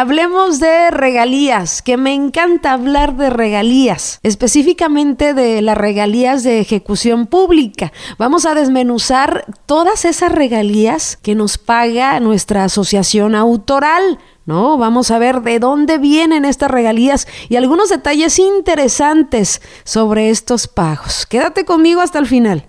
Hablemos de regalías, que me encanta hablar de regalías, específicamente de las regalías de ejecución pública. Vamos a desmenuzar todas esas regalías que nos paga nuestra asociación autoral. ¿no? Vamos a ver de dónde vienen estas regalías y algunos detalles interesantes sobre estos pagos. Quédate conmigo hasta el final.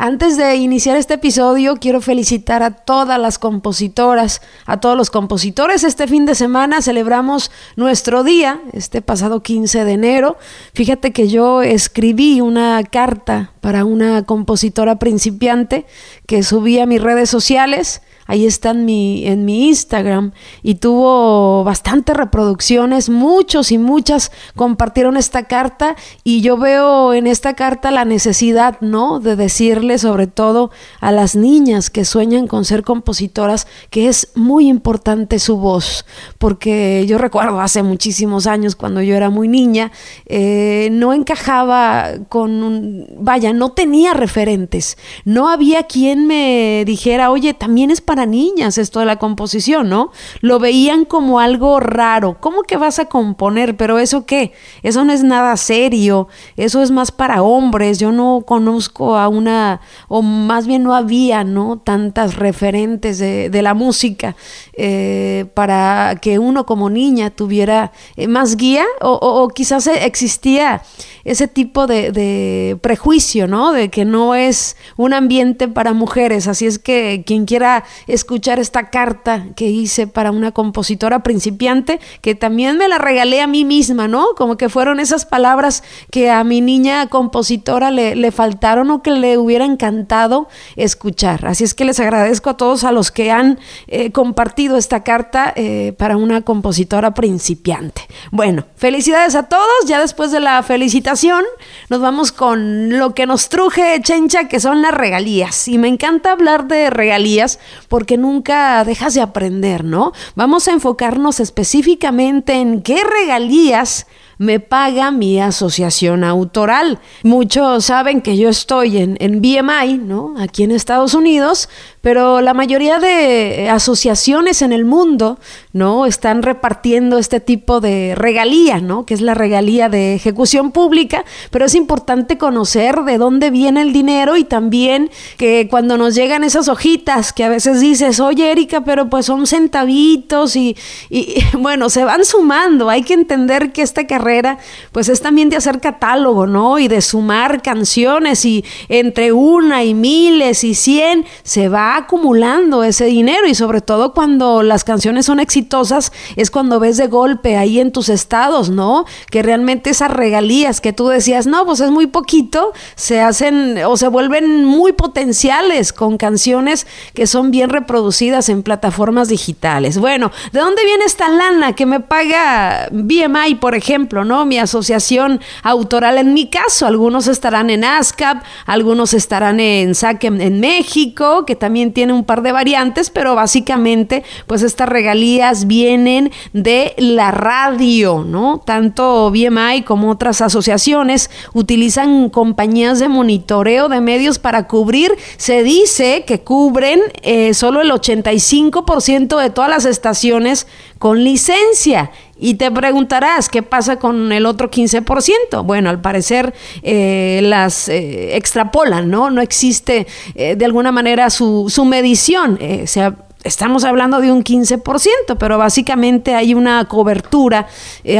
Antes de iniciar este episodio, quiero felicitar a todas las compositoras, a todos los compositores. Este fin de semana celebramos nuestro día, este pasado 15 de enero. Fíjate que yo escribí una carta para una compositora principiante que subí a mis redes sociales ahí está en mi, en mi Instagram. Y tuvo bastantes reproducciones, muchos y muchas compartieron esta carta. Y yo veo en esta carta la necesidad, ¿no? De decirle sobre todo a las niñas que sueñan con ser compositoras que es muy importante su voz, porque yo recuerdo hace muchísimos años cuando yo era muy niña, eh, no encajaba con, vaya, no tenía referentes, no había quien me dijera, oye, también es para niñas esto de la composición, ¿no? Lo veían como algo raro. ¿Cómo que vas a componer? Pero eso qué? Eso no es nada serio. Eso es más para hombres. Yo no conozco a una, o más bien no había, ¿no? Tantas referentes de, la música eh, para que uno como niña tuviera eh, más guía o, quizás existía ese tipo de, de prejuicio, ¿no? De que no es un ambiente para mujeres. Así es que quien quiera escuchar esta carta que hice para una compositora principiante, que también me la regalé a mí misma, ¿no? Como que fueron esas palabras que a mi niña compositora le, faltaron o que le hubiera encantado escuchar. Así es que les agradezco a todos a los que han eh, compartido esta carta eh, para una compositora principiante. Bueno, felicidades a todos. Ya después de la felicitación, nos vamos con lo que nos truje, Chencha, que son las regalías. Y me encanta hablar de regalías porque nunca dejas de aprender, ¿no? Vamos a enfocarnos específicamente en qué regalías me paga mi asociación autoral. Muchos saben que yo estoy en, en BMI, ¿no? Aquí en Estados Unidos, pero la mayoría de asociaciones en el mundo, ¿no? Están repartiendo este tipo de regalía, ¿no? Que es la regalía de ejecución pública, pero es importante conocer de dónde viene el dinero y también que cuando nos llegan esas hojitas que a veces dices, oye Erika, pero pues son centavitos y, y bueno, se van sumando, hay que entender que esta carrera pues es también de hacer catálogo, ¿no? Y de sumar canciones y entre una y miles y cien se va acumulando ese dinero y sobre todo cuando las canciones son exitosas es cuando ves de golpe ahí en tus estados, ¿no? Que realmente esas regalías que tú decías, no, pues es muy poquito, se hacen o se vuelven muy potenciales con canciones que son bien reproducidas en plataformas digitales. Bueno, ¿de dónde viene esta lana que me paga BMI, por ejemplo? ¿no? Mi asociación autoral en mi caso. Algunos estarán en ASCAP, algunos estarán en SAC en, México, que también tiene un par de variantes, pero básicamente, pues estas regalías vienen de la radio, ¿no? Tanto BMI como otras asociaciones utilizan compañías de monitoreo de medios para cubrir. Se dice que cubren eh, solo el 85% de todas las estaciones con licencia. Y te preguntarás, ¿qué pasa con el otro 15%? Bueno, al parecer eh, las eh, extrapolan, ¿no? No existe eh, de alguna manera su, su medición. sea, estamos hablando de un 15%, pero básicamente hay una cobertura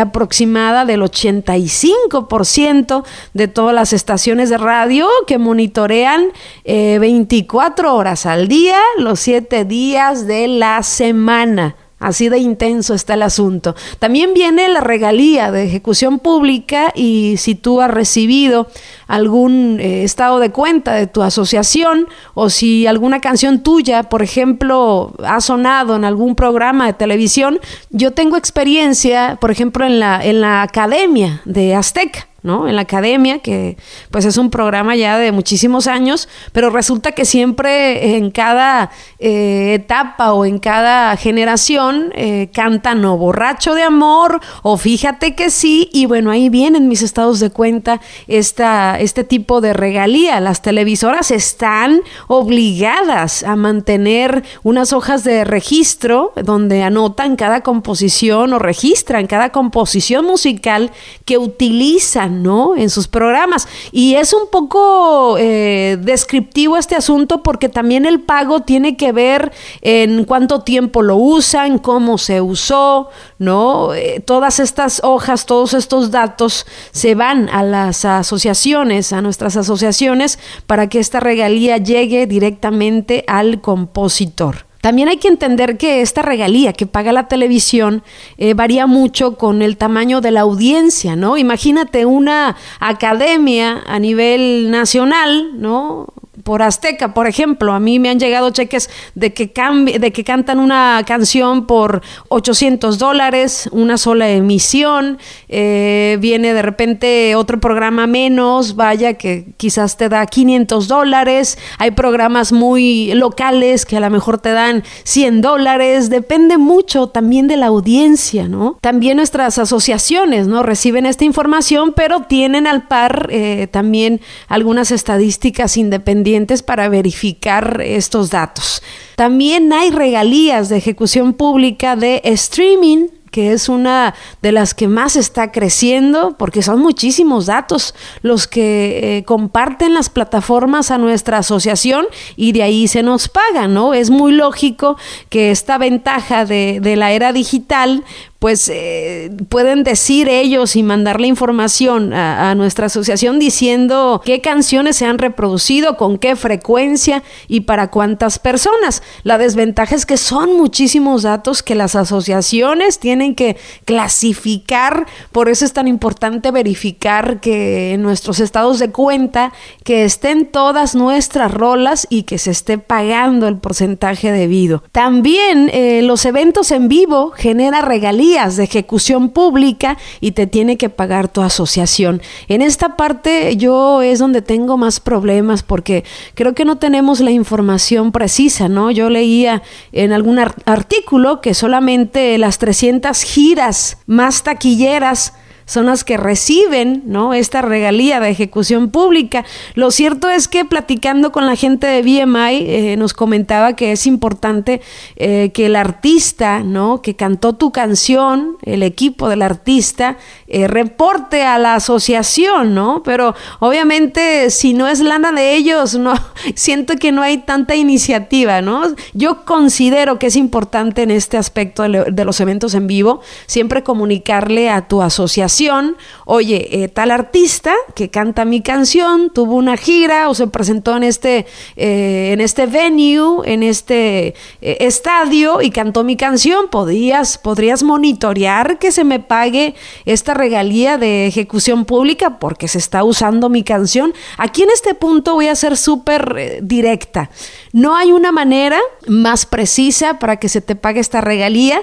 aproximada del 85% de todas las estaciones de radio que monitorean 24 horas al día, los 7 días de la semana. Así de intenso está el asunto. También viene la regalía de ejecución pública y si tú has recibido algún eh, estado de cuenta de tu asociación o si alguna canción tuya, por ejemplo, ha sonado en algún programa de televisión, yo tengo experiencia, por ejemplo, en la, en la academia de Azteca. En la academia, que pues es un programa ya de muchísimos años, pero resulta que siempre en cada eh, etapa o en cada generación eh, cantan o borracho de amor o fíjate que sí, y bueno, ahí vienen mis estados de cuenta esta, este tipo de regalía. Las televisoras están obligadas a mantener unas hojas de registro donde anotan cada composición o registran cada composición musical que utilizan, ¿no? En sus programas. Y es un poco eh, descriptivo este asunto porque también el pago tiene que ver en cuánto tiempo lo usan, cómo se usó, ¿no? Eh, todas estas hojas, todos estos datos se van a las asociaciones, a nuestras asociaciones, para que esta regalía llegue directamente al compositor. También hay que entender que esta regalía que paga la televisión eh, varía mucho con el tamaño de la audiencia, ¿no? Imagínate una academia a nivel nacional, ¿no? Por Azteca, por ejemplo. A mí me han llegado cheques de que, de que cantan una canción por 800 dólares, una sola emisión. Eh, viene de repente otro programa menos, vaya, que quizás te da 500 dólares. Hay programas muy locales que a lo mejor te dan 100 dólares. Depende mucho también de la audiencia, ¿no? También nuestras asociaciones, ¿no? Reciben esta información, pero tienen al par eh, también algunas estadísticas independientes para verificar estos datos. También hay regalías de ejecución pública de streaming que es una de las que más está creciendo, porque son muchísimos datos los que eh, comparten las plataformas a nuestra asociación y de ahí se nos paga, ¿no? Es muy lógico que esta ventaja de, de la era digital pues eh, pueden decir ellos y mandar la información a, nuestra asociación diciendo qué canciones se han reproducido, con qué frecuencia y para cuántas personas. La desventaja es que son muchísimos datos que las asociaciones tienen que clasificar, por eso es tan importante verificar que en nuestros estados de cuenta que estén todas nuestras rolas y que se esté pagando el porcentaje debido. También eh, los eventos en vivo genera regalías de ejecución pública y te tiene que pagar tu asociación. En esta parte yo es donde tengo más problemas porque creo que no tenemos la información precisa, ¿no? Yo leía en algún artículo que solamente las 300 giras más taquilleras son las que reciben ¿no? esta regalía de ejecución pública. Lo cierto es que platicando con la gente de BMI eh, nos comentaba que es importante eh, que el artista ¿no? que cantó tu canción, el equipo del artista, eh, reporte a la asociación, ¿no? Pero obviamente si no es lana de ellos, no siento que no hay tanta iniciativa, ¿no? Yo considero que es importante en este aspecto de los eventos en vivo siempre comunicarle a tu asociación oye, eh, tal artista que canta mi canción tuvo una gira o se presentó en este, eh, en este venue, en este eh, estadio y cantó mi canción, ¿Podrías, podrías monitorear que se me pague esta regalía de ejecución pública porque se está usando mi canción. Aquí en este punto voy a ser súper directa. No hay una manera más precisa para que se te pague esta regalía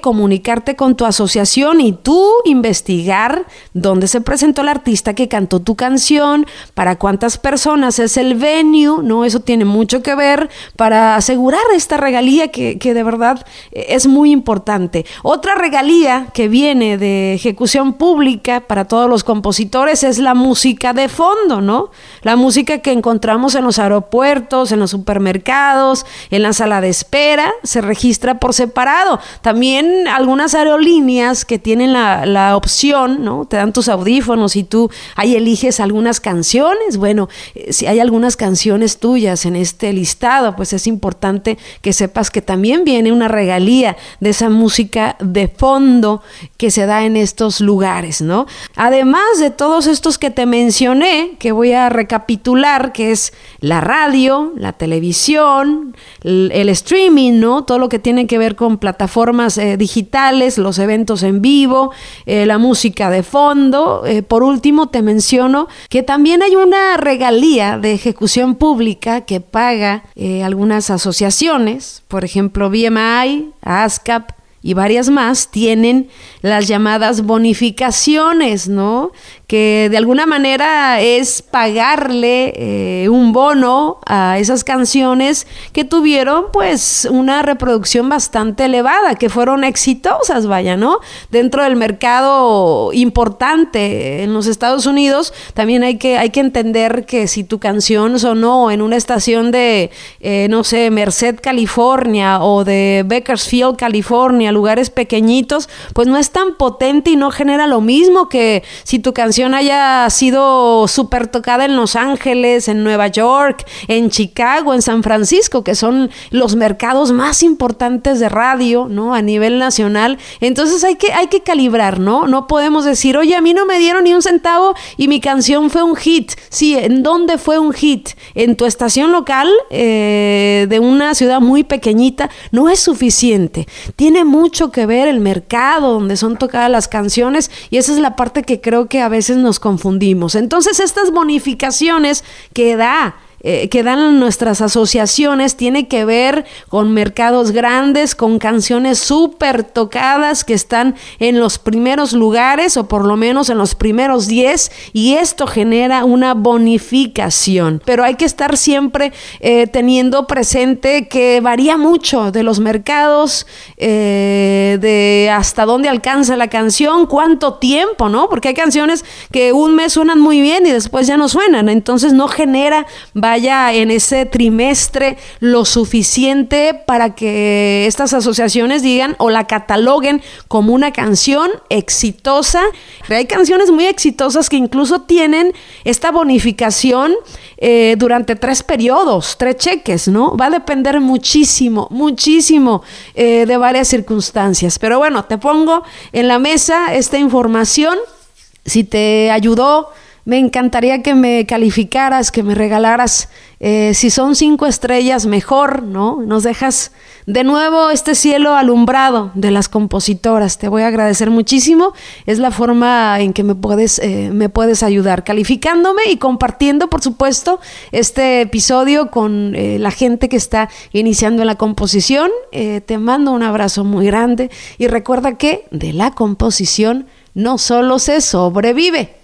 comunicarte con tu asociación y tú investigar dónde se presentó el artista que cantó tu canción, para cuántas personas es el venue, ¿no? Eso tiene mucho que ver para asegurar esta regalía que, que de verdad es muy importante. Otra regalía que viene de ejecución pública para todos los compositores es la música de fondo, ¿no? La música que encontramos en los aeropuertos, en los supermercados, en la sala de espera, se registra por separado. También algunas aerolíneas que tienen la, opción, ¿no? Te dan tus audífonos y tú ahí eliges algunas canciones. Bueno, eh, si hay algunas canciones tuyas en este listado, pues es importante que sepas que también viene una regalía de esa música de fondo que se da en estos lugares, ¿no? Además de todos estos que te mencioné, que voy a recapitular, que es la radio, la televisión, el, el streaming, ¿no? Todo lo que tiene que ver con plataformas eh, digitales, los eventos en vivo, eh, la música de fondo. Eh, por último, te menciono que también hay una regalía de ejecución pública que paga algunas asociaciones, por ejemplo, BMI, ASCAP, y varias más tienen las llamadas bonificaciones, ¿no? Que de alguna manera es pagarle eh, un bono a esas canciones que tuvieron pues una reproducción bastante elevada, que fueron exitosas, vaya, ¿no? Dentro del mercado importante en los Estados Unidos, también hay que, hay que entender que si tu canción sonó en una estación de, eh, no sé, Merced, California o de Bakersfield, California, lugares pequeñitos, pues no es tan potente y no genera lo mismo que si tu canción haya sido súper tocada en Los Ángeles, en Nueva York, en Chicago, en San Francisco, que son los mercados más importantes de radio, ¿no? A nivel nacional. Entonces hay que, hay que calibrar, ¿no? No podemos decir, oye, a mí no me dieron ni un centavo y mi canción fue un hit. Sí, ¿en dónde fue un hit? En tu estación local eh, de una ciudad muy pequeñita no es suficiente. Tiene mucho que ver el mercado donde son tocadas las canciones y esa es la parte que creo que a veces nos confundimos. Entonces estas bonificaciones que da eh, que dan nuestras asociaciones tiene que ver con mercados grandes, con canciones súper tocadas que están en los primeros lugares o por lo menos en los primeros 10 y esto genera una bonificación. Pero hay que estar siempre eh, teniendo presente que varía mucho de los mercados, eh, de hasta dónde alcanza la canción, cuánto tiempo, ¿no? Porque hay canciones que un mes suenan muy bien y después ya no suenan, entonces no genera vaya en ese trimestre lo suficiente para que estas asociaciones digan o la cataloguen como una canción exitosa. Hay canciones muy exitosas que incluso tienen esta bonificación eh, durante tres periodos, tres cheques, ¿no? Va a depender muchísimo, muchísimo eh, de varias circunstancias. Pero bueno, te pongo en la mesa esta información. Si te ayudó, me encantaría que me calificaras, que me regalaras, eh, si son cinco estrellas, mejor, ¿no? Nos dejas de nuevo este cielo alumbrado de las compositoras. Te voy a agradecer muchísimo. Es la forma en que me puedes, eh, me puedes ayudar, calificándome y compartiendo, por supuesto, este episodio con eh, la gente que está iniciando en la composición. te mando un abrazo muy grande y recuerda que de la composición no solo se sobrevive,